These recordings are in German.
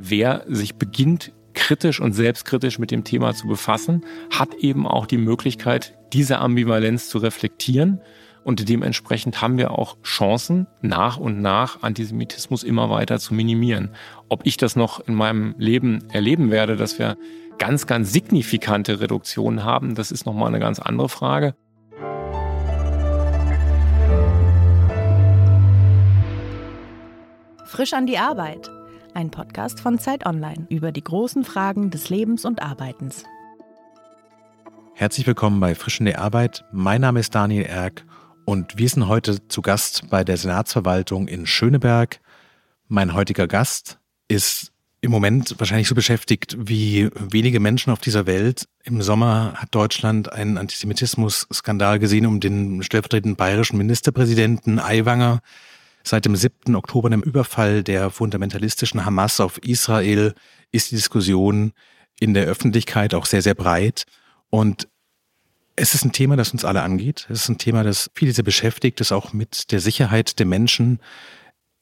wer sich beginnt, kritisch und selbstkritisch mit dem Thema zu befassen, hat eben auch die Möglichkeit, diese Ambivalenz zu reflektieren. Und dementsprechend haben wir auch Chancen, nach und nach Antisemitismus immer weiter zu minimieren. Ob ich das noch in meinem Leben erleben werde, dass wir ganz, ganz signifikante Reduktionen haben, das ist nochmal eine ganz andere Frage. Frisch an die Arbeit ein Podcast von Zeit Online über die großen Fragen des Lebens und Arbeitens. Herzlich willkommen bei Frisch in der Arbeit. Mein Name ist Daniel Erck und wir sind heute zu Gast bei der Senatsverwaltung in Schöneberg. Mein heutiger Gast ist im Moment wahrscheinlich so beschäftigt wie wenige Menschen auf dieser Welt. Im Sommer hat Deutschland einen Antisemitismus-Skandal gesehen um den stellvertretenden bayerischen Ministerpräsidenten Aiwanger. Seit dem 7. Oktober, dem Überfall der fundamentalistischen Hamas auf Israel, ist die Diskussion in der Öffentlichkeit auch sehr, sehr breit. Und es ist ein Thema, das uns alle angeht. Es ist ein Thema, das viele sehr beschäftigt, das auch mit der Sicherheit der Menschen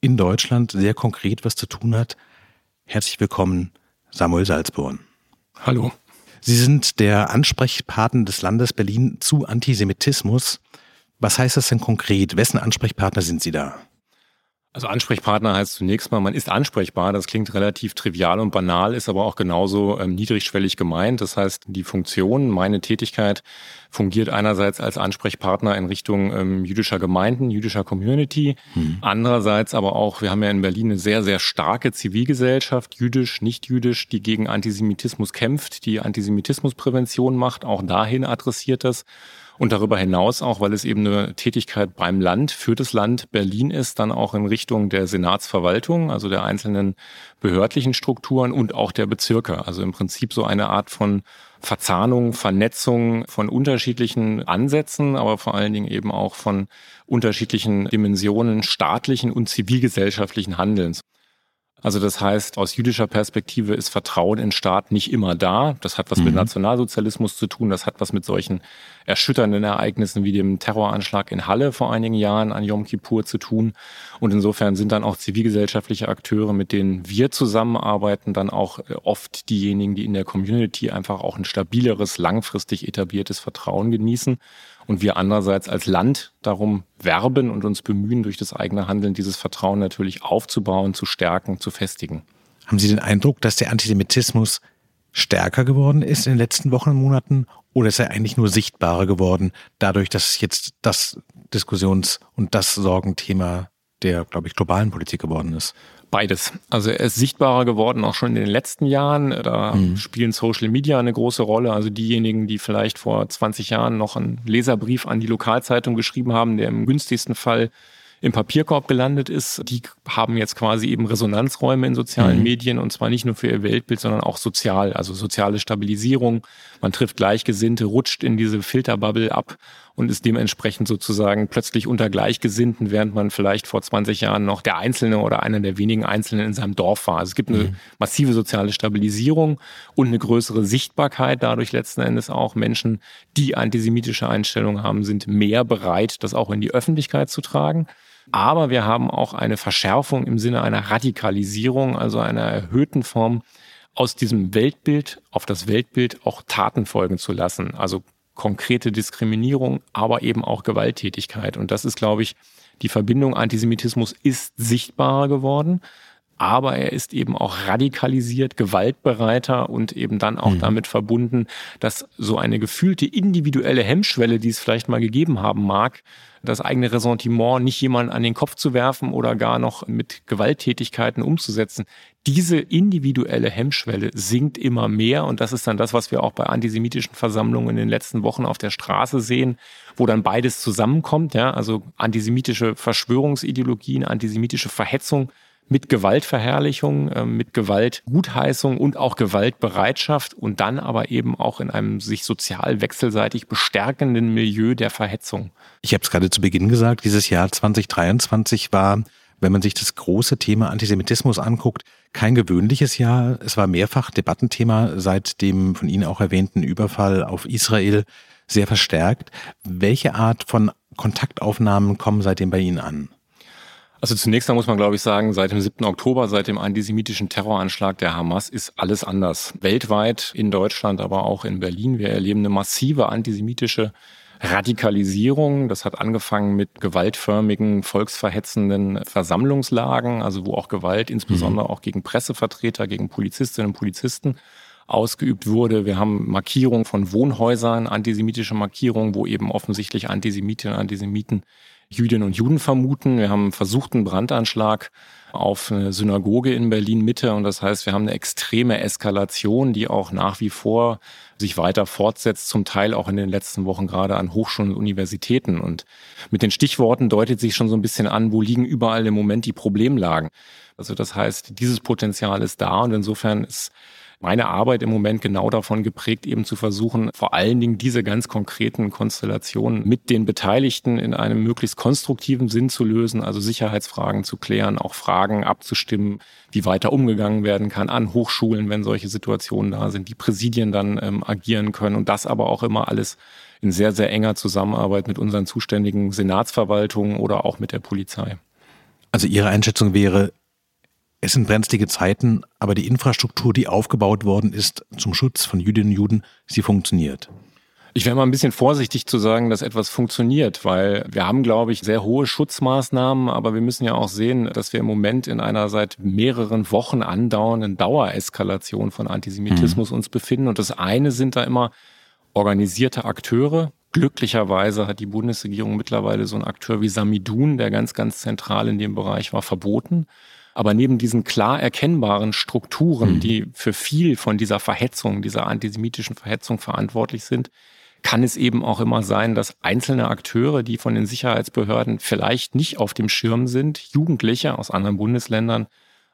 in Deutschland sehr konkret was zu tun hat. Herzlich willkommen, Samuel Salzborn. Hallo. Sie sind der Ansprechpartner des Landes Berlin zu Antisemitismus. Was heißt das denn konkret? Wessen Ansprechpartner sind Sie da? Also Ansprechpartner heißt zunächst mal, man ist ansprechbar. Das klingt relativ trivial und banal, ist aber auch genauso ähm, niedrigschwellig gemeint. Das heißt, die Funktion, meine Tätigkeit fungiert einerseits als Ansprechpartner in Richtung ähm, jüdischer Gemeinden, jüdischer Community. Mhm. Andererseits aber auch, wir haben ja in Berlin eine sehr, sehr starke Zivilgesellschaft, jüdisch, nicht jüdisch, die gegen Antisemitismus kämpft, die Antisemitismusprävention macht. Auch dahin adressiert das. Und darüber hinaus auch, weil es eben eine Tätigkeit beim Land, für das Land Berlin ist, dann auch in Richtung der Senatsverwaltung, also der einzelnen behördlichen Strukturen und auch der Bezirke. Also im Prinzip so eine Art von Verzahnung, Vernetzung von unterschiedlichen Ansätzen, aber vor allen Dingen eben auch von unterschiedlichen Dimensionen staatlichen und zivilgesellschaftlichen Handelns. Also das heißt, aus jüdischer Perspektive ist Vertrauen in Staat nicht immer da. Das hat was mhm. mit Nationalsozialismus zu tun. Das hat was mit solchen erschütternden Ereignissen wie dem Terroranschlag in Halle vor einigen Jahren an Yom Kippur zu tun. Und insofern sind dann auch zivilgesellschaftliche Akteure, mit denen wir zusammenarbeiten, dann auch äh, oft diejenigen, die in der Community einfach auch ein stabileres, langfristig etabliertes Vertrauen genießen und wir andererseits als Land darum werben und uns bemühen, durch das eigene Handeln dieses Vertrauen natürlich aufzubauen, zu stärken, zu festigen. Haben Sie den Eindruck, dass der Antisemitismus stärker geworden ist in den letzten Wochen und Monaten oder ist er eigentlich nur sichtbarer geworden, dadurch, dass jetzt das Diskussions- und das Sorgenthema der, glaube ich, globalen Politik geworden ist? Beides. Also er ist sichtbarer geworden, auch schon in den letzten Jahren. Da mhm. spielen Social Media eine große Rolle. Also diejenigen, die vielleicht vor 20 Jahren noch einen Leserbrief an die Lokalzeitung geschrieben haben, der im günstigsten Fall im Papierkorb gelandet ist, die haben jetzt quasi eben Resonanzräume in sozialen mhm. Medien und zwar nicht nur für ihr Weltbild, sondern auch sozial, also soziale Stabilisierung. Man trifft Gleichgesinnte, rutscht in diese Filterbubble ab und ist dementsprechend sozusagen plötzlich unter Gleichgesinnten, während man vielleicht vor 20 Jahren noch der Einzelne oder einer der wenigen Einzelnen in seinem Dorf war. Also es gibt eine mhm. massive soziale Stabilisierung und eine größere Sichtbarkeit dadurch letzten Endes auch. Menschen, die antisemitische Einstellungen haben, sind mehr bereit, das auch in die Öffentlichkeit zu tragen. Aber wir haben auch eine Verschärfung im Sinne einer Radikalisierung, also einer erhöhten Form aus diesem Weltbild auf das Weltbild auch Taten folgen zu lassen. Also konkrete Diskriminierung, aber eben auch Gewalttätigkeit. Und das ist, glaube ich, die Verbindung Antisemitismus ist sichtbarer geworden aber er ist eben auch radikalisiert, gewaltbereiter und eben dann auch mhm. damit verbunden, dass so eine gefühlte individuelle Hemmschwelle, die es vielleicht mal gegeben haben mag, das eigene Ressentiment nicht jemanden an den Kopf zu werfen oder gar noch mit Gewalttätigkeiten umzusetzen. Diese individuelle Hemmschwelle sinkt immer mehr und das ist dann das, was wir auch bei antisemitischen Versammlungen in den letzten Wochen auf der Straße sehen, wo dann beides zusammenkommt, ja, also antisemitische Verschwörungsideologien, antisemitische Verhetzung mit Gewaltverherrlichung, äh, mit Gewaltgutheißung und auch Gewaltbereitschaft und dann aber eben auch in einem sich sozial wechselseitig bestärkenden Milieu der Verhetzung. Ich habe es gerade zu Beginn gesagt, dieses Jahr 2023 war, wenn man sich das große Thema Antisemitismus anguckt, kein gewöhnliches Jahr. Es war mehrfach Debattenthema seit dem von Ihnen auch erwähnten Überfall auf Israel sehr verstärkt. Welche Art von Kontaktaufnahmen kommen seitdem bei Ihnen an? Also zunächst einmal muss man, glaube ich, sagen, seit dem 7. Oktober, seit dem antisemitischen Terroranschlag der Hamas ist alles anders. Weltweit, in Deutschland, aber auch in Berlin. Wir erleben eine massive antisemitische Radikalisierung. Das hat angefangen mit gewaltförmigen, volksverhetzenden Versammlungslagen, also wo auch Gewalt insbesondere mhm. auch gegen Pressevertreter, gegen Polizistinnen und Polizisten ausgeübt wurde. Wir haben Markierungen von Wohnhäusern, antisemitische Markierungen, wo eben offensichtlich Antisemitinnen und Antisemiten Jüdinnen und Juden vermuten. Wir haben einen versuchten Brandanschlag auf eine Synagoge in Berlin Mitte und das heißt, wir haben eine extreme Eskalation, die auch nach wie vor sich weiter fortsetzt, zum Teil auch in den letzten Wochen gerade an Hochschulen und Universitäten. Und mit den Stichworten deutet sich schon so ein bisschen an, wo liegen überall im Moment die Problemlagen. Also das heißt, dieses Potenzial ist da und insofern ist meine Arbeit im Moment genau davon geprägt, eben zu versuchen, vor allen Dingen diese ganz konkreten Konstellationen mit den Beteiligten in einem möglichst konstruktiven Sinn zu lösen, also Sicherheitsfragen zu klären, auch Fragen abzustimmen, wie weiter umgegangen werden kann an Hochschulen, wenn solche Situationen da sind, die Präsidien dann ähm, agieren können und das aber auch immer alles in sehr, sehr enger Zusammenarbeit mit unseren zuständigen Senatsverwaltungen oder auch mit der Polizei. Also Ihre Einschätzung wäre, es sind brenzlige Zeiten, aber die Infrastruktur, die aufgebaut worden ist zum Schutz von Jüdinnen und Juden, sie funktioniert. Ich wäre mal ein bisschen vorsichtig zu sagen, dass etwas funktioniert, weil wir haben, glaube ich, sehr hohe Schutzmaßnahmen, aber wir müssen ja auch sehen, dass wir im Moment in einer seit mehreren Wochen andauernden Dauereskalation von Antisemitismus mhm. uns befinden. Und das eine sind da immer organisierte Akteure. Glücklicherweise hat die Bundesregierung mittlerweile so einen Akteur wie Samidun, der ganz, ganz zentral in dem Bereich war, verboten. Aber neben diesen klar erkennbaren Strukturen, mhm. die für viel von dieser Verhetzung, dieser antisemitischen Verhetzung verantwortlich sind, kann es eben auch immer sein, dass einzelne Akteure, die von den Sicherheitsbehörden vielleicht nicht auf dem Schirm sind, Jugendliche aus anderen Bundesländern,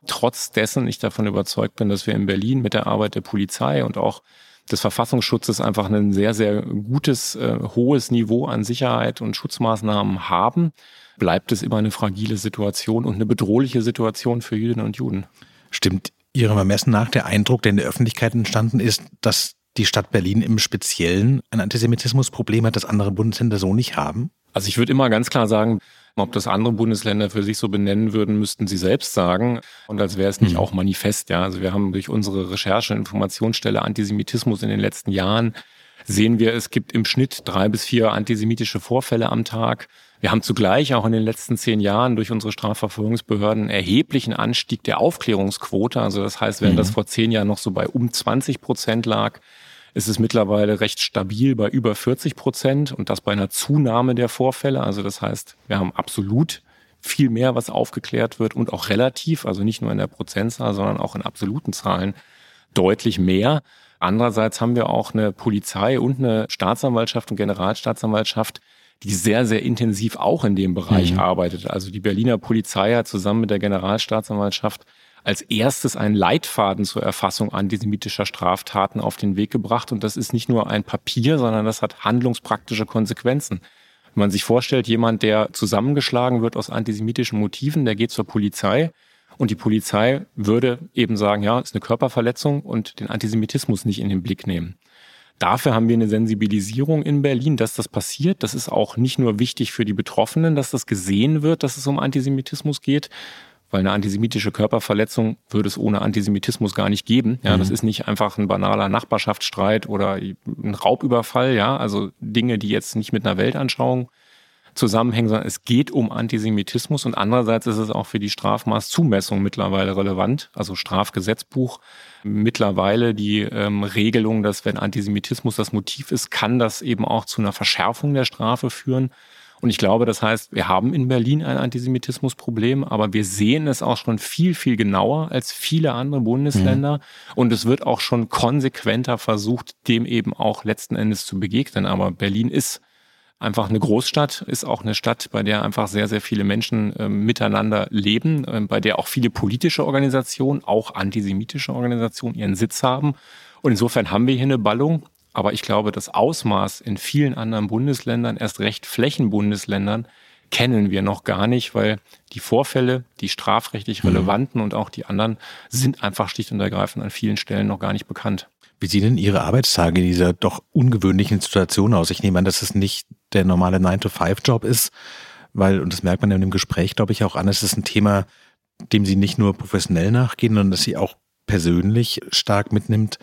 trotz dessen ich davon überzeugt bin, dass wir in Berlin mit der Arbeit der Polizei und auch des Verfassungsschutzes einfach ein sehr, sehr gutes, äh, hohes Niveau an Sicherheit und Schutzmaßnahmen haben bleibt es immer eine fragile Situation und eine bedrohliche Situation für Jüdinnen und Juden. Stimmt Ihrem Ermessen nach der Eindruck, der in der Öffentlichkeit entstanden ist, dass die Stadt Berlin im Speziellen ein Antisemitismusproblem hat, das andere Bundesländer so nicht haben? Also ich würde immer ganz klar sagen, ob das andere Bundesländer für sich so benennen würden, müssten sie selbst sagen. Und als wäre es nicht mhm. auch manifest. Ja, also wir haben durch unsere Recherche und Informationsstelle Antisemitismus in den letzten Jahren sehen wir, es gibt im Schnitt drei bis vier antisemitische Vorfälle am Tag. Wir haben zugleich auch in den letzten zehn Jahren durch unsere Strafverfolgungsbehörden einen erheblichen Anstieg der Aufklärungsquote. Also das heißt, während mhm. das vor zehn Jahren noch so bei um 20 Prozent lag, ist es mittlerweile recht stabil bei über 40 Prozent und das bei einer Zunahme der Vorfälle. Also das heißt, wir haben absolut viel mehr, was aufgeklärt wird und auch relativ, also nicht nur in der Prozentzahl, sondern auch in absoluten Zahlen deutlich mehr. Andererseits haben wir auch eine Polizei und eine Staatsanwaltschaft und Generalstaatsanwaltschaft, die sehr, sehr intensiv auch in dem Bereich mhm. arbeitet. Also die Berliner Polizei hat zusammen mit der Generalstaatsanwaltschaft als erstes einen Leitfaden zur Erfassung antisemitischer Straftaten auf den Weg gebracht. Und das ist nicht nur ein Papier, sondern das hat handlungspraktische Konsequenzen. Wenn man sich vorstellt, jemand, der zusammengeschlagen wird aus antisemitischen Motiven, der geht zur Polizei und die Polizei würde eben sagen, ja, ist eine Körperverletzung und den Antisemitismus nicht in den Blick nehmen. Dafür haben wir eine Sensibilisierung in Berlin, dass das passiert. Das ist auch nicht nur wichtig für die Betroffenen, dass das gesehen wird, dass es um Antisemitismus geht, weil eine antisemitische Körperverletzung würde es ohne Antisemitismus gar nicht geben. Ja, mhm. das ist nicht einfach ein banaler Nachbarschaftsstreit oder ein Raubüberfall. Ja, also Dinge, die jetzt nicht mit einer Weltanschauung zusammenhängen, sondern es geht um Antisemitismus und andererseits ist es auch für die Strafmaßzumessung mittlerweile relevant, also Strafgesetzbuch mittlerweile die ähm, Regelung, dass wenn Antisemitismus das Motiv ist, kann das eben auch zu einer Verschärfung der Strafe führen. Und ich glaube, das heißt, wir haben in Berlin ein Antisemitismusproblem, aber wir sehen es auch schon viel, viel genauer als viele andere Bundesländer. Mhm. Und es wird auch schon konsequenter versucht, dem eben auch letzten Endes zu begegnen. Aber Berlin ist einfach eine Großstadt, ist auch eine Stadt, bei der einfach sehr, sehr viele Menschen äh, miteinander leben, äh, bei der auch viele politische Organisationen, auch antisemitische Organisationen ihren Sitz haben. Und insofern haben wir hier eine Ballung. Aber ich glaube, das Ausmaß in vielen anderen Bundesländern, erst recht Flächenbundesländern, kennen wir noch gar nicht, weil die Vorfälle, die strafrechtlich mhm. relevanten und auch die anderen sind einfach schlicht und ergreifend an vielen Stellen noch gar nicht bekannt. Wie sehen denn Ihre Arbeitstage in dieser doch ungewöhnlichen Situation aus? Ich nehme an, dass es nicht der normale 9-to-5-Job ist, weil, und das merkt man in dem Gespräch, glaube ich, auch an, es ist ein Thema, dem Sie nicht nur professionell nachgehen, sondern dass Sie auch persönlich stark mitnimmt.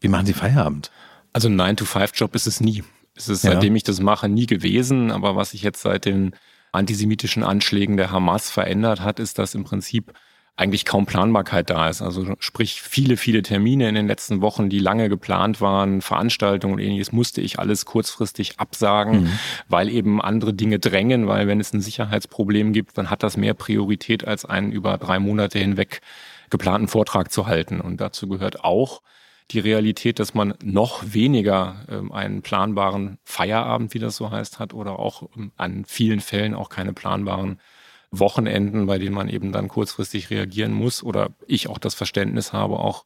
Wie machen Sie Feierabend? Also ein 9-to-5-Job ist es nie. Es ist, ja. seitdem ich das mache, nie gewesen. Aber was sich jetzt seit den antisemitischen Anschlägen der Hamas verändert hat, ist, dass im Prinzip eigentlich kaum Planbarkeit da ist. Also sprich, viele, viele Termine in den letzten Wochen, die lange geplant waren, Veranstaltungen und ähnliches, musste ich alles kurzfristig absagen, mhm. weil eben andere Dinge drängen, weil wenn es ein Sicherheitsproblem gibt, dann hat das mehr Priorität als einen über drei Monate hinweg geplanten Vortrag zu halten. Und dazu gehört auch, die Realität, dass man noch weniger ähm, einen planbaren Feierabend, wie das so heißt, hat oder auch ähm, an vielen Fällen auch keine planbaren Wochenenden, bei denen man eben dann kurzfristig reagieren muss oder ich auch das Verständnis habe, auch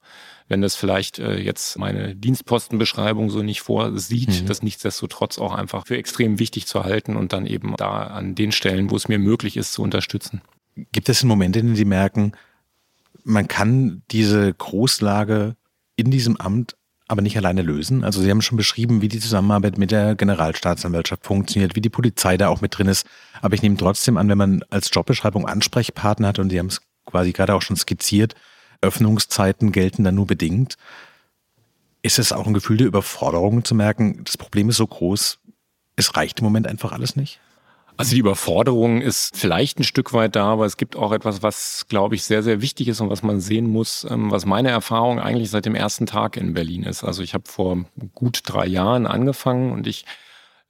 wenn das vielleicht äh, jetzt meine Dienstpostenbeschreibung so nicht vorsieht, mhm. das nichtsdestotrotz auch einfach für extrem wichtig zu halten und dann eben da an den Stellen, wo es mir möglich ist, zu unterstützen. Gibt es Momente, in denen Sie merken, man kann diese Großlage in diesem Amt aber nicht alleine lösen. Also Sie haben schon beschrieben, wie die Zusammenarbeit mit der Generalstaatsanwaltschaft funktioniert, wie die Polizei da auch mit drin ist. Aber ich nehme trotzdem an, wenn man als Jobbeschreibung Ansprechpartner hat und Sie haben es quasi gerade auch schon skizziert, Öffnungszeiten gelten dann nur bedingt. Ist es auch ein Gefühl der Überforderung zu merken, das Problem ist so groß, es reicht im Moment einfach alles nicht? Also die Überforderung ist vielleicht ein Stück weit da, aber es gibt auch etwas, was, glaube ich, sehr, sehr wichtig ist und was man sehen muss, ähm, was meine Erfahrung eigentlich seit dem ersten Tag in Berlin ist. Also ich habe vor gut drei Jahren angefangen und ich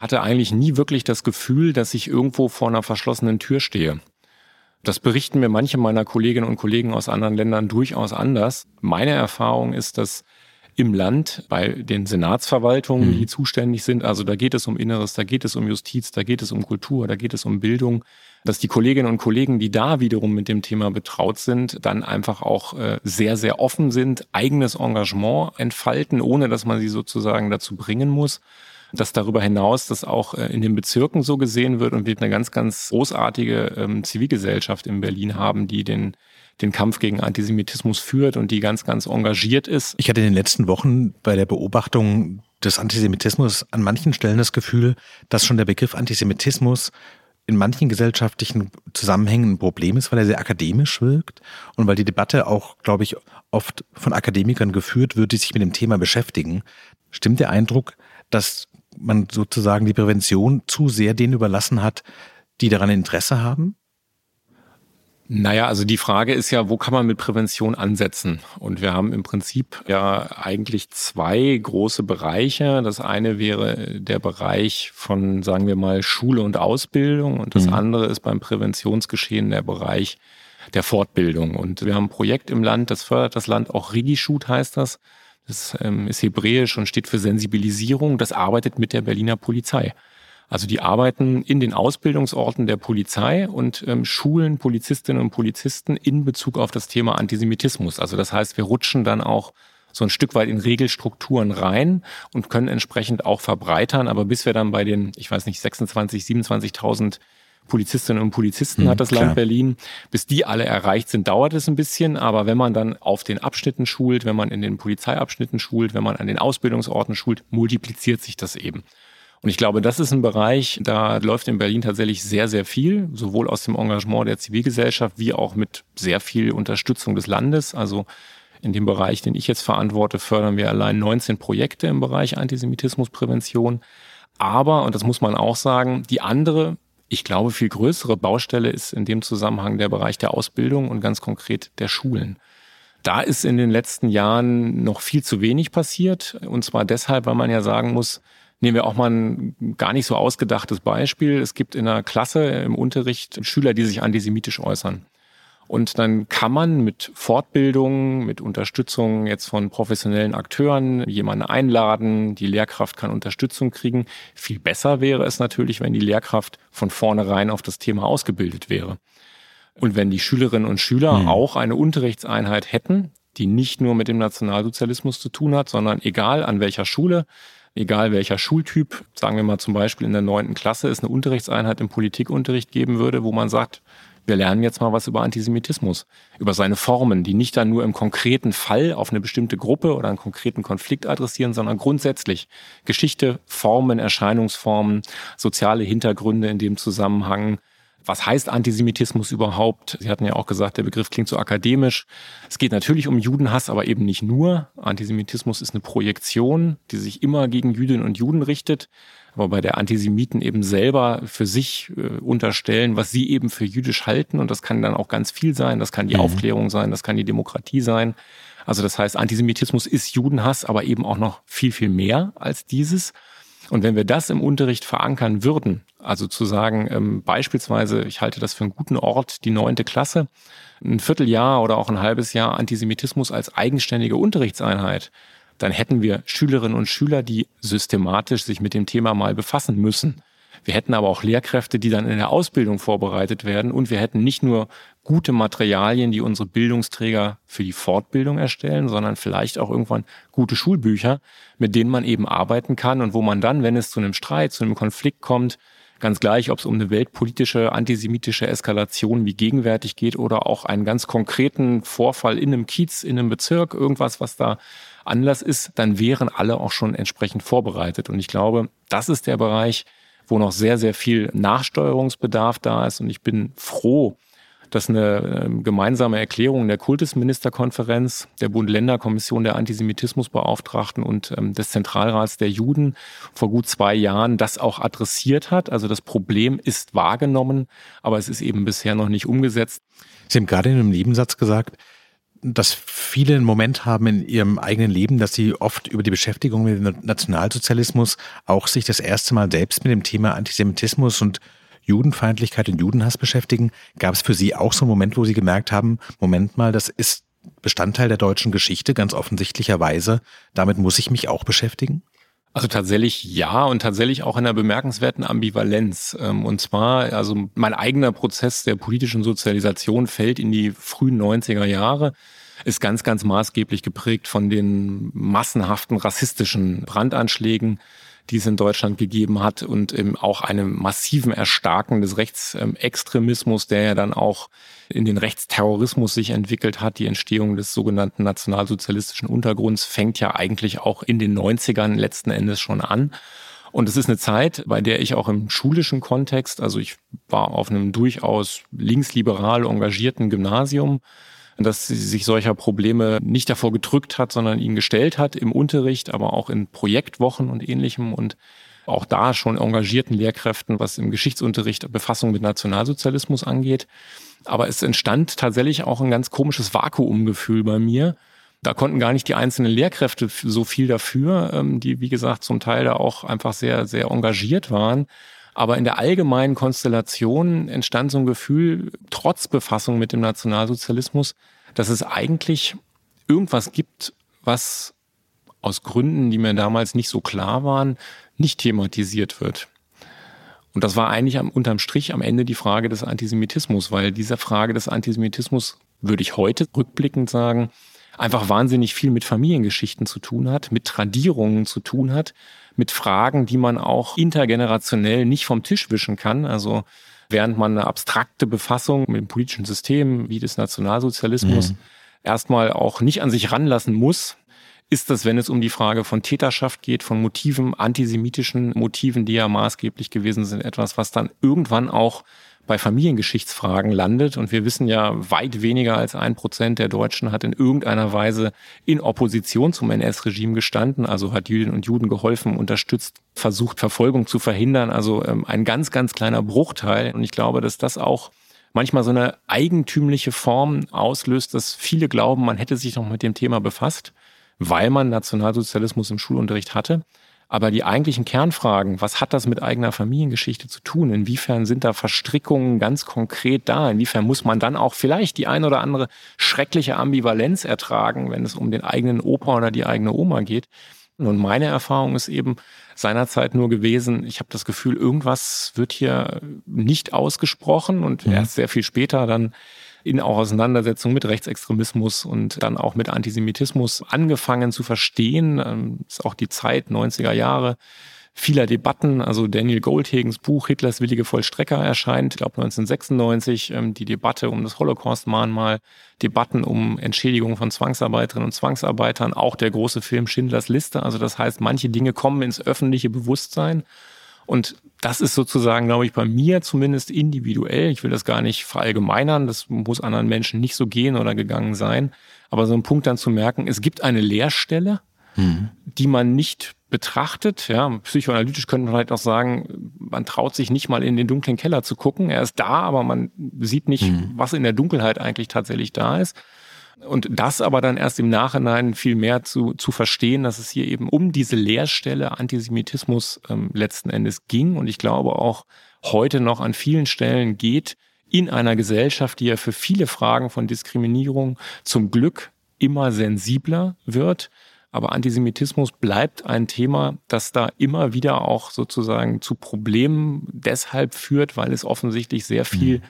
hatte eigentlich nie wirklich das Gefühl, dass ich irgendwo vor einer verschlossenen Tür stehe. Das berichten mir manche meiner Kolleginnen und Kollegen aus anderen Ländern durchaus anders. Meine Erfahrung ist, dass im Land bei den Senatsverwaltungen, die mhm. zuständig sind. Also da geht es um Inneres, da geht es um Justiz, da geht es um Kultur, da geht es um Bildung, dass die Kolleginnen und Kollegen, die da wiederum mit dem Thema betraut sind, dann einfach auch äh, sehr, sehr offen sind, eigenes Engagement entfalten, ohne dass man sie sozusagen dazu bringen muss dass darüber hinaus das auch äh, in den Bezirken so gesehen wird und wir eine ganz, ganz großartige ähm, Zivilgesellschaft in Berlin haben, die den den Kampf gegen Antisemitismus führt und die ganz, ganz engagiert ist. Ich hatte in den letzten Wochen bei der Beobachtung des Antisemitismus an manchen Stellen das Gefühl, dass schon der Begriff Antisemitismus in manchen gesellschaftlichen Zusammenhängen ein Problem ist, weil er sehr akademisch wirkt und weil die Debatte auch, glaube ich, oft von Akademikern geführt wird, die sich mit dem Thema beschäftigen. Stimmt der Eindruck, dass man sozusagen die Prävention zu sehr denen überlassen hat, die daran Interesse haben? Naja, also die Frage ist ja, wo kann man mit Prävention ansetzen? Und wir haben im Prinzip ja eigentlich zwei große Bereiche. Das eine wäre der Bereich von, sagen wir mal, Schule und Ausbildung und das mhm. andere ist beim Präventionsgeschehen der Bereich der Fortbildung. Und wir haben ein Projekt im Land, das fördert das Land, auch Rigishut heißt das. Das ähm, ist hebräisch und steht für Sensibilisierung. Das arbeitet mit der Berliner Polizei. Also die arbeiten in den Ausbildungsorten der Polizei und ähm, schulen Polizistinnen und Polizisten in Bezug auf das Thema Antisemitismus. Also das heißt, wir rutschen dann auch so ein Stück weit in Regelstrukturen rein und können entsprechend auch verbreitern. Aber bis wir dann bei den, ich weiß nicht, 26, 27.000 Polizistinnen und Polizisten hm, hat das Land klar. Berlin. Bis die alle erreicht sind, dauert es ein bisschen. Aber wenn man dann auf den Abschnitten schult, wenn man in den Polizeiabschnitten schult, wenn man an den Ausbildungsorten schult, multipliziert sich das eben. Und ich glaube, das ist ein Bereich, da läuft in Berlin tatsächlich sehr, sehr viel, sowohl aus dem Engagement der Zivilgesellschaft wie auch mit sehr viel Unterstützung des Landes. Also in dem Bereich, den ich jetzt verantworte, fördern wir allein 19 Projekte im Bereich Antisemitismusprävention. Aber, und das muss man auch sagen, die andere, ich glaube, viel größere Baustelle ist in dem Zusammenhang der Bereich der Ausbildung und ganz konkret der Schulen. Da ist in den letzten Jahren noch viel zu wenig passiert. Und zwar deshalb, weil man ja sagen muss, Nehmen wir auch mal ein gar nicht so ausgedachtes Beispiel. Es gibt in einer Klasse im Unterricht Schüler, die sich antisemitisch äußern. Und dann kann man mit Fortbildung, mit Unterstützung jetzt von professionellen Akteuren jemanden einladen. Die Lehrkraft kann Unterstützung kriegen. Viel besser wäre es natürlich, wenn die Lehrkraft von vornherein auf das Thema ausgebildet wäre. Und wenn die Schülerinnen und Schüler hm. auch eine Unterrichtseinheit hätten, die nicht nur mit dem Nationalsozialismus zu tun hat, sondern egal an welcher Schule, egal welcher Schultyp, sagen wir mal zum Beispiel in der neunten Klasse, es eine Unterrichtseinheit im Politikunterricht geben würde, wo man sagt, wir lernen jetzt mal was über Antisemitismus, über seine Formen, die nicht dann nur im konkreten Fall auf eine bestimmte Gruppe oder einen konkreten Konflikt adressieren, sondern grundsätzlich Geschichte, Formen, Erscheinungsformen, soziale Hintergründe in dem Zusammenhang, was heißt Antisemitismus überhaupt? Sie hatten ja auch gesagt, der Begriff klingt so akademisch. Es geht natürlich um Judenhass, aber eben nicht nur. Antisemitismus ist eine Projektion, die sich immer gegen Jüdinnen und Juden richtet, aber bei der Antisemiten eben selber für sich äh, unterstellen, was sie eben für jüdisch halten. Und das kann dann auch ganz viel sein. Das kann die mhm. Aufklärung sein, das kann die Demokratie sein. Also das heißt, Antisemitismus ist Judenhass, aber eben auch noch viel, viel mehr als dieses. Und wenn wir das im Unterricht verankern würden, also zu sagen, ähm, beispielsweise, ich halte das für einen guten Ort, die neunte Klasse, ein Vierteljahr oder auch ein halbes Jahr Antisemitismus als eigenständige Unterrichtseinheit, dann hätten wir Schülerinnen und Schüler, die systematisch sich mit dem Thema mal befassen müssen. Wir hätten aber auch Lehrkräfte, die dann in der Ausbildung vorbereitet werden und wir hätten nicht nur gute Materialien, die unsere Bildungsträger für die Fortbildung erstellen, sondern vielleicht auch irgendwann gute Schulbücher, mit denen man eben arbeiten kann und wo man dann, wenn es zu einem Streit, zu einem Konflikt kommt, ganz gleich, ob es um eine weltpolitische, antisemitische Eskalation wie gegenwärtig geht oder auch einen ganz konkreten Vorfall in einem Kiez, in einem Bezirk, irgendwas, was da Anlass ist, dann wären alle auch schon entsprechend vorbereitet. Und ich glaube, das ist der Bereich, wo noch sehr, sehr viel Nachsteuerungsbedarf da ist. Und ich bin froh, dass eine ähm, gemeinsame Erklärung der Kultusministerkonferenz, der Bund-Länder-Kommission der Antisemitismusbeauftragten und ähm, des Zentralrats der Juden vor gut zwei Jahren das auch adressiert hat. Also das Problem ist wahrgenommen, aber es ist eben bisher noch nicht umgesetzt. Sie haben gerade in einem Nebensatz gesagt, dass viele einen Moment haben in ihrem eigenen Leben, dass sie oft über die Beschäftigung mit dem Nationalsozialismus auch sich das erste Mal selbst mit dem Thema Antisemitismus und Judenfeindlichkeit und Judenhass beschäftigen. Gab es für Sie auch so einen Moment, wo Sie gemerkt haben, Moment mal, das ist Bestandteil der deutschen Geschichte, ganz offensichtlicherweise. Damit muss ich mich auch beschäftigen? Also tatsächlich ja und tatsächlich auch in einer bemerkenswerten Ambivalenz. Ähm, und zwar, also mein eigener Prozess der politischen Sozialisation fällt in die frühen 90er Jahre, ist ganz, ganz maßgeblich geprägt von den massenhaften rassistischen Brandanschlägen, die es in Deutschland gegeben hat und eben auch einem massiven Erstarken des Rechtsextremismus, der ja dann auch in den Rechtsterrorismus sich entwickelt hat. Die Entstehung des sogenannten nationalsozialistischen Untergrunds fängt ja eigentlich auch in den 90ern letzten Endes schon an. Und es ist eine Zeit, bei der ich auch im schulischen Kontext, also ich war auf einem durchaus linksliberal engagierten Gymnasium, dass sie sich solcher Probleme nicht davor gedrückt hat, sondern ihn gestellt hat im Unterricht, aber auch in Projektwochen und ähnlichem und auch da schon engagierten Lehrkräften, was im Geschichtsunterricht Befassung mit Nationalsozialismus angeht. Aber es entstand tatsächlich auch ein ganz komisches Vakuumgefühl bei mir. Da konnten gar nicht die einzelnen Lehrkräfte so viel dafür, ähm, die, wie gesagt, zum Teil da auch einfach sehr, sehr engagiert waren. Aber in der allgemeinen Konstellation entstand so ein Gefühl, trotz Befassung mit dem Nationalsozialismus, dass es eigentlich irgendwas gibt, was aus Gründen, die mir damals nicht so klar waren, nicht thematisiert wird. Und das war eigentlich am, unterm Strich am Ende die Frage des Antisemitismus, weil dieser Frage des Antisemitismus, würde ich heute rückblickend sagen, einfach wahnsinnig viel mit Familiengeschichten zu tun hat, mit Tradierungen zu tun hat, mit Fragen, die man auch intergenerationell nicht vom Tisch wischen kann. Also während man eine abstrakte Befassung mit dem politischen System wie des Nationalsozialismus mhm. erstmal auch nicht an sich ranlassen muss, ist das, wenn es um die Frage von Täterschaft geht, von Motiven, antisemitischen Motiven, die ja maßgeblich gewesen sind, etwas, was dann irgendwann auch bei Familiengeschichtsfragen landet. Und wir wissen ja, weit weniger als ein Prozent der Deutschen hat in irgendeiner Weise in Opposition zum NS-Regime gestanden, also hat Jüdinnen und Juden geholfen, unterstützt, versucht, Verfolgung zu verhindern. Also ähm, ein ganz, ganz kleiner Bruchteil. Und ich glaube, dass das auch manchmal so eine eigentümliche Form auslöst, dass viele glauben, man hätte sich noch mit dem Thema befasst, weil man Nationalsozialismus im Schulunterricht hatte. Aber die eigentlichen Kernfragen, was hat das mit eigener Familiengeschichte zu tun? Inwiefern sind da Verstrickungen ganz konkret da? Inwiefern muss man dann auch vielleicht die ein oder andere schreckliche Ambivalenz ertragen, wenn es um den eigenen Opa oder die eigene Oma geht? Und meine Erfahrung ist eben seinerzeit nur gewesen, ich habe das Gefühl, irgendwas wird hier nicht ausgesprochen und mhm. erst sehr viel später dann in auch Auseinandersetzung mit Rechtsextremismus und dann auch mit Antisemitismus angefangen zu verstehen. Ähm, ist auch die Zeit 90er Jahre vieler Debatten. Also Daniel Goldhagens Buch Hitlers willige Vollstrecker erscheint, ich glaube 1996, ähm, die Debatte um das Holocaust-Mahnmal, Debatten um Entschädigung von Zwangsarbeiterinnen und Zwangsarbeitern, auch der große Film Schindlers Liste. Also das heißt, manche Dinge kommen ins öffentliche Bewusstsein. Und das ist sozusagen, glaube ich, bei mir zumindest individuell. Ich will das gar nicht verallgemeinern. Das muss anderen Menschen nicht so gehen oder gegangen sein. Aber so ein Punkt dann zu merken, es gibt eine Leerstelle, mhm. die man nicht betrachtet. Ja, psychoanalytisch könnte man vielleicht auch sagen, man traut sich nicht mal in den dunklen Keller zu gucken. Er ist da, aber man sieht nicht, mhm. was in der Dunkelheit eigentlich tatsächlich da ist. Und das aber dann erst im Nachhinein viel mehr zu, zu verstehen, dass es hier eben um diese Leerstelle Antisemitismus ähm, letzten Endes ging. Und ich glaube auch heute noch an vielen Stellen geht in einer Gesellschaft, die ja für viele Fragen von Diskriminierung zum Glück immer sensibler wird, aber Antisemitismus bleibt ein Thema, das da immer wieder auch sozusagen zu Problemen deshalb führt, weil es offensichtlich sehr viel mhm.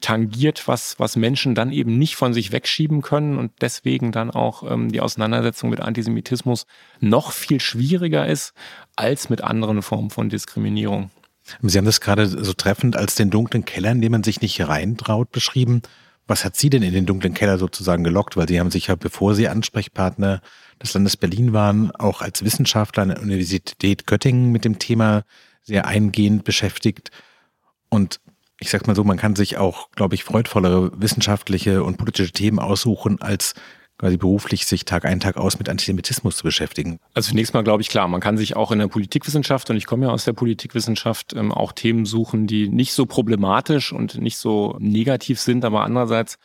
tangiert, was, was Menschen dann eben nicht von sich wegschieben können und deswegen dann auch ähm, die Auseinandersetzung mit Antisemitismus noch viel schwieriger ist als mit anderen Formen von Diskriminierung. Sie haben das gerade so treffend als den dunklen Keller, in dem man sich nicht reintraut, beschrieben. Was hat Sie denn in den dunklen Keller sozusagen gelockt? Weil Sie haben sich ja, bevor Sie Ansprechpartner des Landes Berlin waren, auch als Wissenschaftler an der Universität Göttingen mit dem Thema sehr eingehend beschäftigt. Und ich sag mal so, man kann sich auch, glaube ich, freudvollere wissenschaftliche und politische Themen aussuchen, als quasi beruflich sich Tag ein, Tag aus mit Antisemitismus zu beschäftigen? Also zunächst mal glaube ich klar, man kann sich auch in der Politikwissenschaft, und ich komme ja aus der Politikwissenschaft, ähm, auch Themen suchen, die nicht so problematisch und nicht so negativ sind, aber andererseits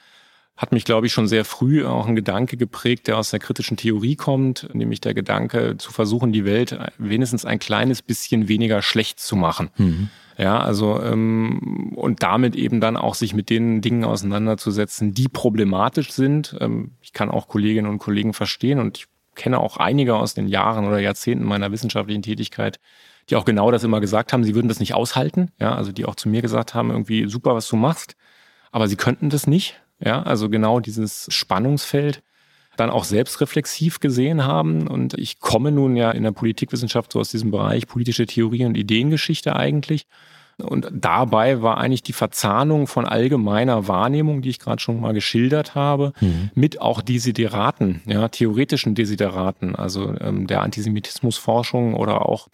hat mich, glaube ich, schon sehr früh auch ein Gedanke geprägt, der aus der kritischen Theorie kommt, nämlich der Gedanke zu versuchen, die Welt wenigstens ein kleines bisschen weniger schlecht zu machen. Mhm. Ja, also ähm, und damit eben dann auch sich mit den Dingen auseinanderzusetzen, die problematisch sind. Ähm, ich kann auch Kolleginnen und Kollegen verstehen und ich kenne auch einige aus den Jahren oder Jahrzehnten meiner wissenschaftlichen Tätigkeit, die auch genau das immer gesagt haben, sie würden das nicht aushalten. Ja, also die auch zu mir gesagt haben, irgendwie super, was du machst, aber sie könnten das nicht. Ja, also genau dieses Spannungsfeld dann auch selbstreflexiv gesehen haben. Und ich komme nun ja in der Politikwissenschaft so aus diesem Bereich politische Theorie und Ideengeschichte eigentlich. Und dabei war eigentlich die Verzahnung von allgemeiner Wahrnehmung, die ich gerade schon mal geschildert habe, mhm. mit auch Desideraten, ja, theoretischen Desideraten, also ähm, der Antisemitismusforschung oder auch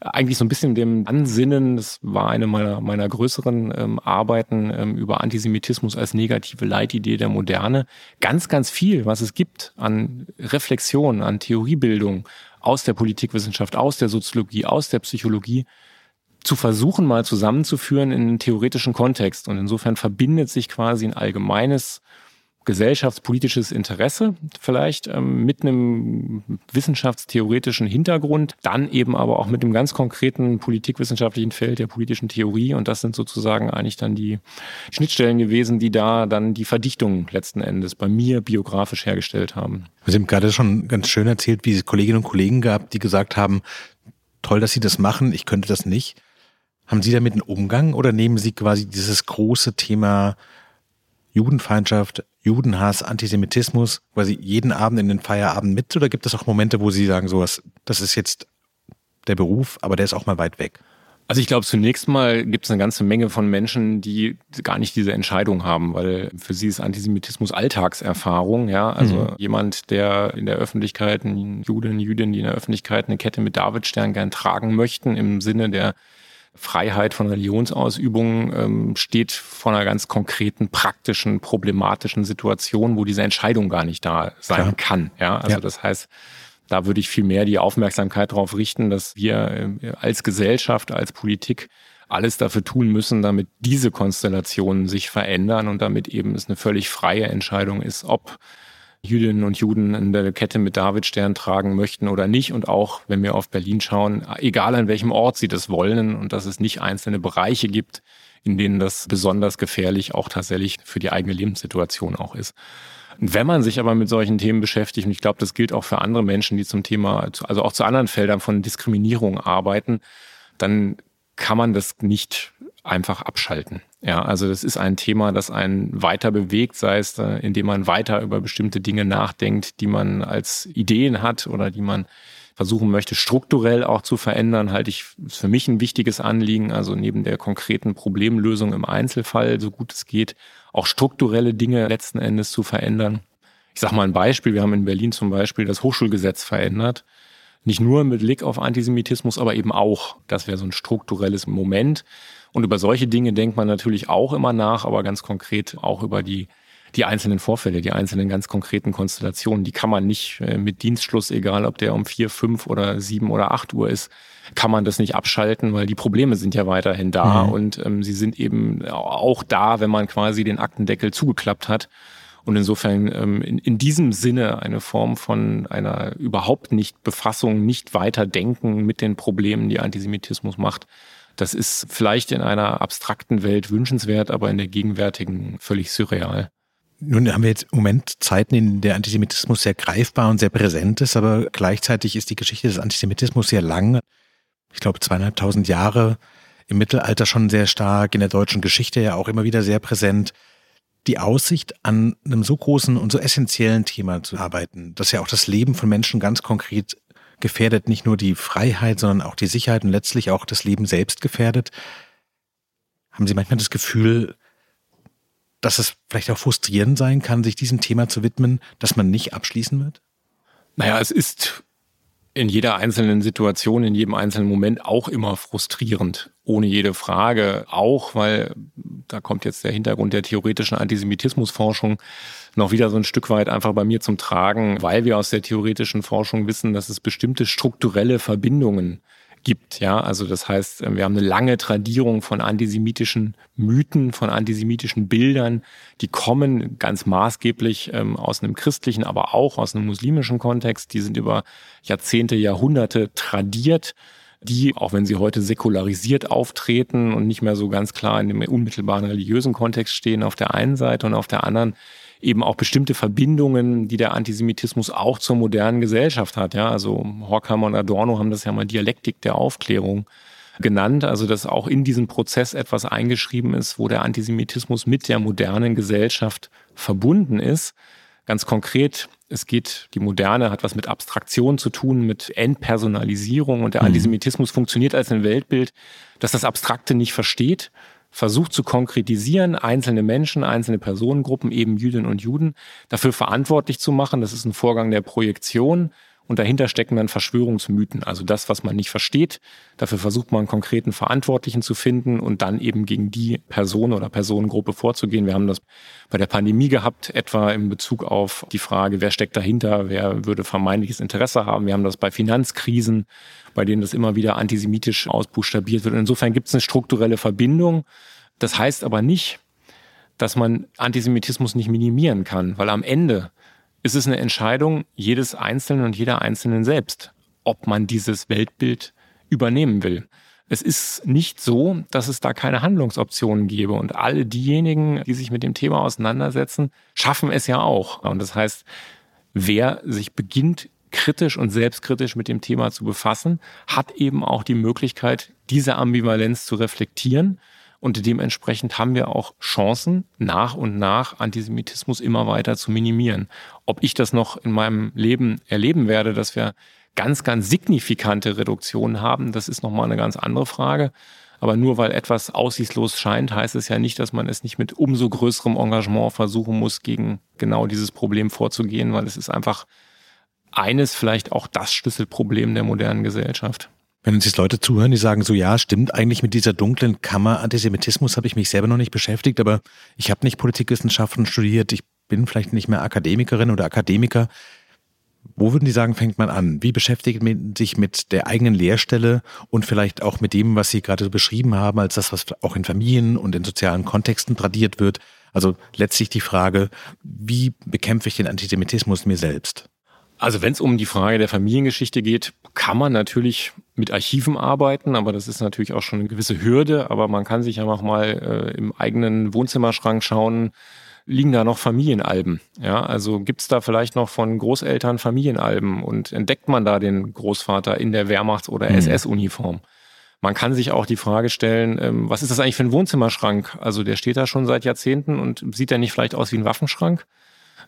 eigentlich so ein bisschen dem Ansinnen, das war eine meiner, meiner größeren ähm, Arbeiten ähm, über Antisemitismus als negative Leitidee der Moderne, ganz, ganz viel, was es gibt an Reflexion, an Theoriebildung aus der Politikwissenschaft, aus der Soziologie, aus der Psychologie, zu versuchen, mal zusammenzuführen in einen theoretischen Kontext. Und insofern verbindet sich quasi ein allgemeines gesellschaftspolitisches Interesse vielleicht ähm, mit einem wissenschaftstheoretischen Hintergrund, dann eben aber auch mit einem ganz konkreten politikwissenschaftlichen Feld der politischen Theorie. Und das sind sozusagen eigentlich dann die Schnittstellen gewesen, die da dann die Verdichtung letzten Endes bei mir biografisch hergestellt haben. Sie haben gerade schon ganz schön erzählt, wie es Kolleginnen und Kollegen gab, die gesagt haben, toll, dass Sie das machen, ich könnte das nicht. Haben Sie damit einen Umgang oder nehmen Sie quasi dieses große Thema Judenfeindschaft, Judenhass, Antisemitismus quasi jeden Abend in den Feierabend mit? Oder gibt es auch Momente, wo Sie sagen, sowas, das ist jetzt der Beruf, aber der ist auch mal weit weg? Also ich glaube, zunächst mal gibt es eine ganze Menge von Menschen, die gar nicht diese Entscheidung haben, weil für sie ist Antisemitismus Alltagserfahrung. Ja, also mhm. jemand, der in der Öffentlichkeit, ein Jude, eine Jüdin, die in der Öffentlichkeit eine Kette mit Davidstern gern tragen möchten, im Sinne der Freiheit von Religionsausübung ähm, steht vor einer ganz konkreten, praktischen, problematischen Situation, wo diese Entscheidung gar nicht da sein Klar. kann. Ja, also ja. das heißt, da würde ich viel mehr die Aufmerksamkeit darauf richten, dass wir äh, als Gesellschaft, als Politik alles dafür tun müssen, damit diese Konstellationen sich verändern und damit eben es eine völlig freie Entscheidung ist, ob Jüdinnen und Juden in der Kette mit Davidstern tragen möchten oder nicht. Und auch, wenn wir auf Berlin schauen, egal an welchem Ort sie das wollen und dass es nicht einzelne Bereiche gibt, in denen das besonders gefährlich auch tatsächlich für die eigene Lebenssituation auch ist. wenn man sich aber mit solchen Themen beschäftigt, und ich glaube, das gilt auch für andere Menschen, die zum Thema, also auch zu anderen Feldern von Diskriminierung arbeiten, dann kann man das nicht einfach abschalten. Ja, also das ist ein Thema, das einen weiter bewegt, sei es, indem man weiter über bestimmte Dinge nachdenkt, die man als Ideen hat oder die man versuchen möchte, strukturell auch zu verändern, halte ich für mich ein wichtiges Anliegen. Also neben der konkreten Problemlösung im Einzelfall, so gut es geht, auch strukturelle Dinge letzten Endes zu verändern. Ich sage mal ein Beispiel. Wir haben in Berlin zum Beispiel das Hochschulgesetz verändert. Nicht nur mit Blick auf Antisemitismus, aber eben auch. Das wäre so ein strukturelles Moment. Und über solche Dinge denkt man natürlich auch immer nach, aber ganz konkret auch über die, die einzelnen Vorfälle, die einzelnen ganz konkreten Konstellationen. Die kann man nicht äh, mit Dienstschluss, egal ob der um vier, fünf oder sieben oder acht Uhr ist, kann man das nicht abschalten, weil die Probleme sind ja weiterhin da mhm. und ähm, sie sind eben auch da, wenn man quasi den Aktendeckel zugeklappt hat. Und insofern ähm, in, in diesem Sinne eine Form von einer überhaupt nicht Befassung, nicht weiterdenken mit den Problemen, die Antisemitismus macht, das ist vielleicht in einer abstrakten Welt wünschenswert, aber in der gegenwärtigen völlig surreal. Nun haben wir jetzt im Moment Zeiten, in denen der Antisemitismus sehr greifbar und sehr präsent ist, aber gleichzeitig ist die Geschichte des Antisemitismus sehr lang. Ich glaube, zweieinhalbtausend Jahre im Mittelalter schon sehr stark, in der deutschen Geschichte ja auch immer wieder sehr präsent. Die Aussicht, an einem so großen und so essentiellen Thema zu arbeiten, das ja auch das Leben von Menschen ganz konkret gefährdet nicht nur die Freiheit, sondern auch die Sicherheit und letztlich auch das Leben selbst gefährdet. Haben Sie manchmal das Gefühl, dass es vielleicht auch frustrierend sein kann, sich diesem Thema zu widmen, dass man nicht abschließen wird? Naja, es ist in jeder einzelnen Situation, in jedem einzelnen Moment auch immer frustrierend. Ohne jede Frage. Auch, weil da kommt jetzt der Hintergrund der theoretischen Antisemitismusforschung noch wieder so ein Stück weit einfach bei mir zum Tragen, weil wir aus der theoretischen Forschung wissen, dass es bestimmte strukturelle Verbindungen gibt. Ja, also das heißt, wir haben eine lange Tradierung von antisemitischen Mythen, von antisemitischen Bildern, die kommen ganz maßgeblich ähm, aus einem christlichen, aber auch aus einem muslimischen Kontext. Die sind über Jahrzehnte, Jahrhunderte tradiert die, auch wenn sie heute säkularisiert auftreten und nicht mehr so ganz klar in dem unmittelbaren religiösen Kontext stehen, auf der einen Seite und auf der anderen eben auch bestimmte Verbindungen, die der Antisemitismus auch zur modernen Gesellschaft hat. Ja, also Horkheimer und Adorno haben das ja mal Dialektik der Aufklärung genannt, also dass auch in diesem Prozess etwas eingeschrieben ist, wo der Antisemitismus mit der modernen Gesellschaft verbunden ist. Ganz konkret, es geht, die Moderne hat was mit Abstraktion zu tun, mit Entpersonalisierung und der mhm. Antisemitismus funktioniert als ein Weltbild, das das Abstrakte nicht versteht, versucht zu konkretisieren, einzelne Menschen, einzelne Personengruppen, eben Jüdinnen und Juden, dafür verantwortlich zu machen. Das ist ein Vorgang der Projektion. Und dahinter stecken dann Verschwörungsmythen, also das, was man nicht versteht. Dafür versucht man einen konkreten Verantwortlichen zu finden und dann eben gegen die Person oder Personengruppe vorzugehen. Wir haben das bei der Pandemie gehabt, etwa in Bezug auf die Frage, wer steckt dahinter, wer würde vermeintliches Interesse haben. Wir haben das bei Finanzkrisen, bei denen das immer wieder antisemitisch ausbuchstabiert wird. Und insofern gibt es eine strukturelle Verbindung. Das heißt aber nicht, dass man Antisemitismus nicht minimieren kann, weil am Ende ist es eine Entscheidung jedes Einzelnen und jeder Einzelnen selbst, ob man dieses Weltbild übernehmen will. Es ist nicht so, dass es da keine Handlungsoptionen gäbe und alle diejenigen, die sich mit dem Thema auseinandersetzen, schaffen es ja auch. Und das heißt, wer sich beginnt, kritisch und selbstkritisch mit dem Thema zu befassen, hat eben auch die Möglichkeit, diese Ambivalenz zu reflektieren und dementsprechend haben wir auch Chancen, nach und nach Antisemitismus immer weiter zu minimieren. Ob ich das noch in meinem Leben erleben werde, dass wir ganz, ganz signifikante Reduktionen haben, das ist nochmal eine ganz andere Frage. Aber nur weil etwas aussichtslos scheint, heißt es ja nicht, dass man es nicht mit umso größerem Engagement versuchen muss, gegen genau dieses Problem vorzugehen, weil es ist einfach eines, vielleicht auch das Schlüsselproblem der modernen Gesellschaft. Wenn uns jetzt Leute zuhören, die sagen so, ja, stimmt, eigentlich mit dieser dunklen Kammer Antisemitismus habe ich mich selber noch nicht beschäftigt, aber ich habe nicht Politikwissenschaften studiert, ich bin vielleicht nicht mehr Akademikerin oder Akademiker. Wo würden die sagen, fängt man an? Wie beschäftigt man sich mit der eigenen Lehrstelle und vielleicht auch mit dem, was Sie gerade beschrieben haben, als das, was auch in Familien und in sozialen Kontexten tradiert wird? Also letztlich die Frage, wie bekämpfe ich den Antisemitismus mir selbst? Also wenn es um die Frage der Familiengeschichte geht, kann man natürlich mit Archiven arbeiten, aber das ist natürlich auch schon eine gewisse Hürde. Aber man kann sich ja auch mal äh, im eigenen Wohnzimmerschrank schauen, liegen da noch Familienalben? Ja, also gibt's da vielleicht noch von Großeltern Familienalben und entdeckt man da den Großvater in der Wehrmachts- oder mhm. SS-Uniform? Man kann sich auch die Frage stellen, ähm, was ist das eigentlich für ein Wohnzimmerschrank? Also der steht da schon seit Jahrzehnten und sieht der nicht vielleicht aus wie ein Waffenschrank?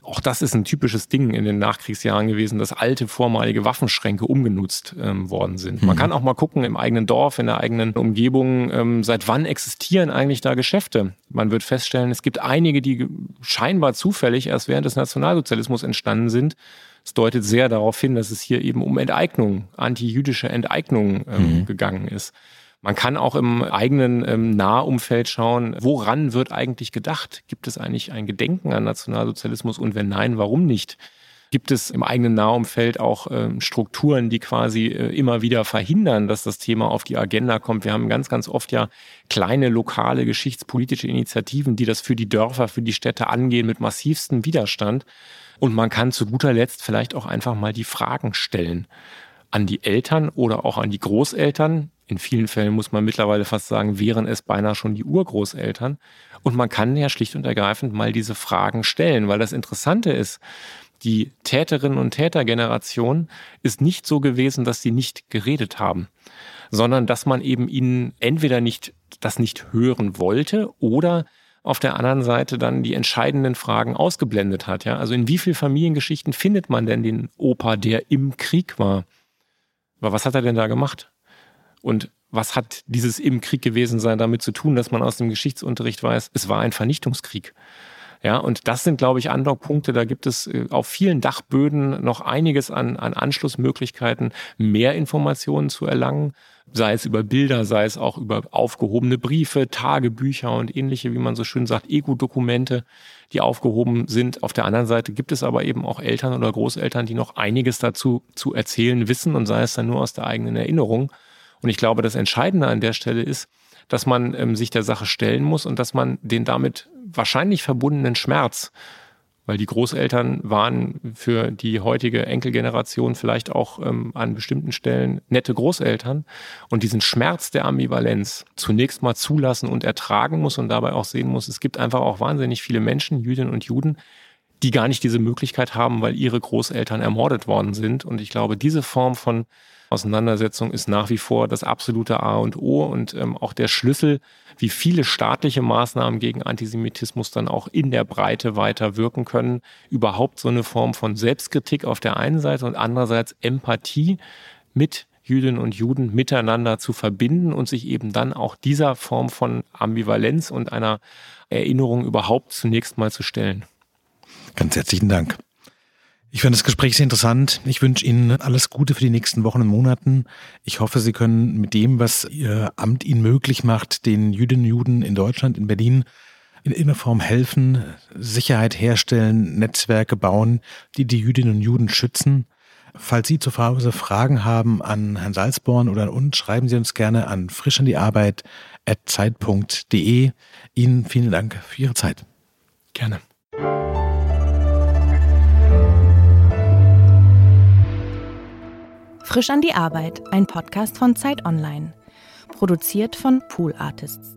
Auch das ist ein typisches Ding in den Nachkriegsjahren gewesen, dass alte vormalige Waffenschränke umgenutzt ähm, worden sind. Man mhm. kann auch mal gucken im eigenen Dorf, in der eigenen Umgebung, ähm, seit wann existieren eigentlich da Geschäfte. Man wird feststellen, es gibt einige, die scheinbar zufällig erst während des Nationalsozialismus entstanden sind. Es deutet sehr darauf hin, dass es hier eben um Enteignung, antijüdische Enteignung ähm, mhm. gegangen ist. Man kann auch im eigenen ähm, Nahumfeld schauen, woran wird eigentlich gedacht? Gibt es eigentlich ein Gedenken an Nationalsozialismus und wenn nein, warum nicht? Gibt es im eigenen Nahumfeld auch ähm, Strukturen, die quasi äh, immer wieder verhindern, dass das Thema auf die Agenda kommt? Wir haben ganz, ganz oft ja kleine lokale geschichtspolitische Initiativen, die das für die Dörfer, für die Städte angehen mit massivstem Widerstand. Und man kann zu guter Letzt vielleicht auch einfach mal die Fragen stellen an die Eltern oder auch an die Großeltern, in vielen Fällen muss man mittlerweile fast sagen, wären es beinahe schon die Urgroßeltern. Und man kann ja schlicht und ergreifend mal diese Fragen stellen, weil das Interessante ist, die Täterinnen und Tätergeneration ist nicht so gewesen, dass sie nicht geredet haben, sondern dass man eben ihnen entweder nicht das nicht hören wollte oder auf der anderen Seite dann die entscheidenden Fragen ausgeblendet hat. Ja? Also in wie vielen Familiengeschichten findet man denn den Opa, der im Krieg war? Aber was hat er denn da gemacht? Und was hat dieses im Krieg gewesen sein damit zu tun, dass man aus dem Geschichtsunterricht weiß, es war ein Vernichtungskrieg. Ja, und das sind, glaube ich, Andockpunkte. Da gibt es äh, auf vielen Dachböden noch einiges an, an Anschlussmöglichkeiten, mehr Informationen zu erlangen, sei es über Bilder, sei es auch über aufgehobene Briefe, Tagebücher und ähnliche, wie man so schön sagt, Ego-Dokumente, die aufgehoben sind. Auf der anderen Seite gibt es aber eben auch Eltern oder Großeltern, die noch einiges dazu zu erzählen wissen und sei es dann nur aus der eigenen Erinnerung. Und ich glaube, das Entscheidende an der Stelle ist, dass man ähm, sich der Sache stellen muss und dass man den damit wahrscheinlich verbundenen Schmerz, weil die Großeltern waren für die heutige Enkelgeneration vielleicht auch ähm, an bestimmten Stellen nette Großeltern und diesen Schmerz der Ambivalenz zunächst mal zulassen und ertragen muss und dabei auch sehen muss, es gibt einfach auch wahnsinnig viele Menschen, Jüdinnen und Juden, die gar nicht diese Möglichkeit haben, weil ihre Großeltern ermordet worden sind. Und ich glaube, diese Form von Auseinandersetzung ist nach wie vor das absolute A und O und ähm, auch der Schlüssel, wie viele staatliche Maßnahmen gegen Antisemitismus dann auch in der Breite weiter wirken können. Überhaupt so eine Form von Selbstkritik auf der einen Seite und andererseits Empathie mit Jüdinnen und Juden miteinander zu verbinden und sich eben dann auch dieser Form von Ambivalenz und einer Erinnerung überhaupt zunächst mal zu stellen. Ganz herzlichen Dank. Ich fand das Gespräch sehr interessant. Ich wünsche Ihnen alles Gute für die nächsten Wochen und Monaten. Ich hoffe, Sie können mit dem, was Ihr Amt Ihnen möglich macht, den Jüdinnen und Juden in Deutschland, in Berlin, in irgendeiner Form helfen, Sicherheit herstellen, Netzwerke bauen, die die Jüdinnen und Juden schützen. Falls Sie zu Hause Fragen haben an Herrn Salzborn oder an uns, schreiben Sie uns gerne an frisch. Ihnen vielen Dank für Ihre Zeit. Gerne. Frisch an die Arbeit, ein Podcast von Zeit Online. Produziert von Pool Artists.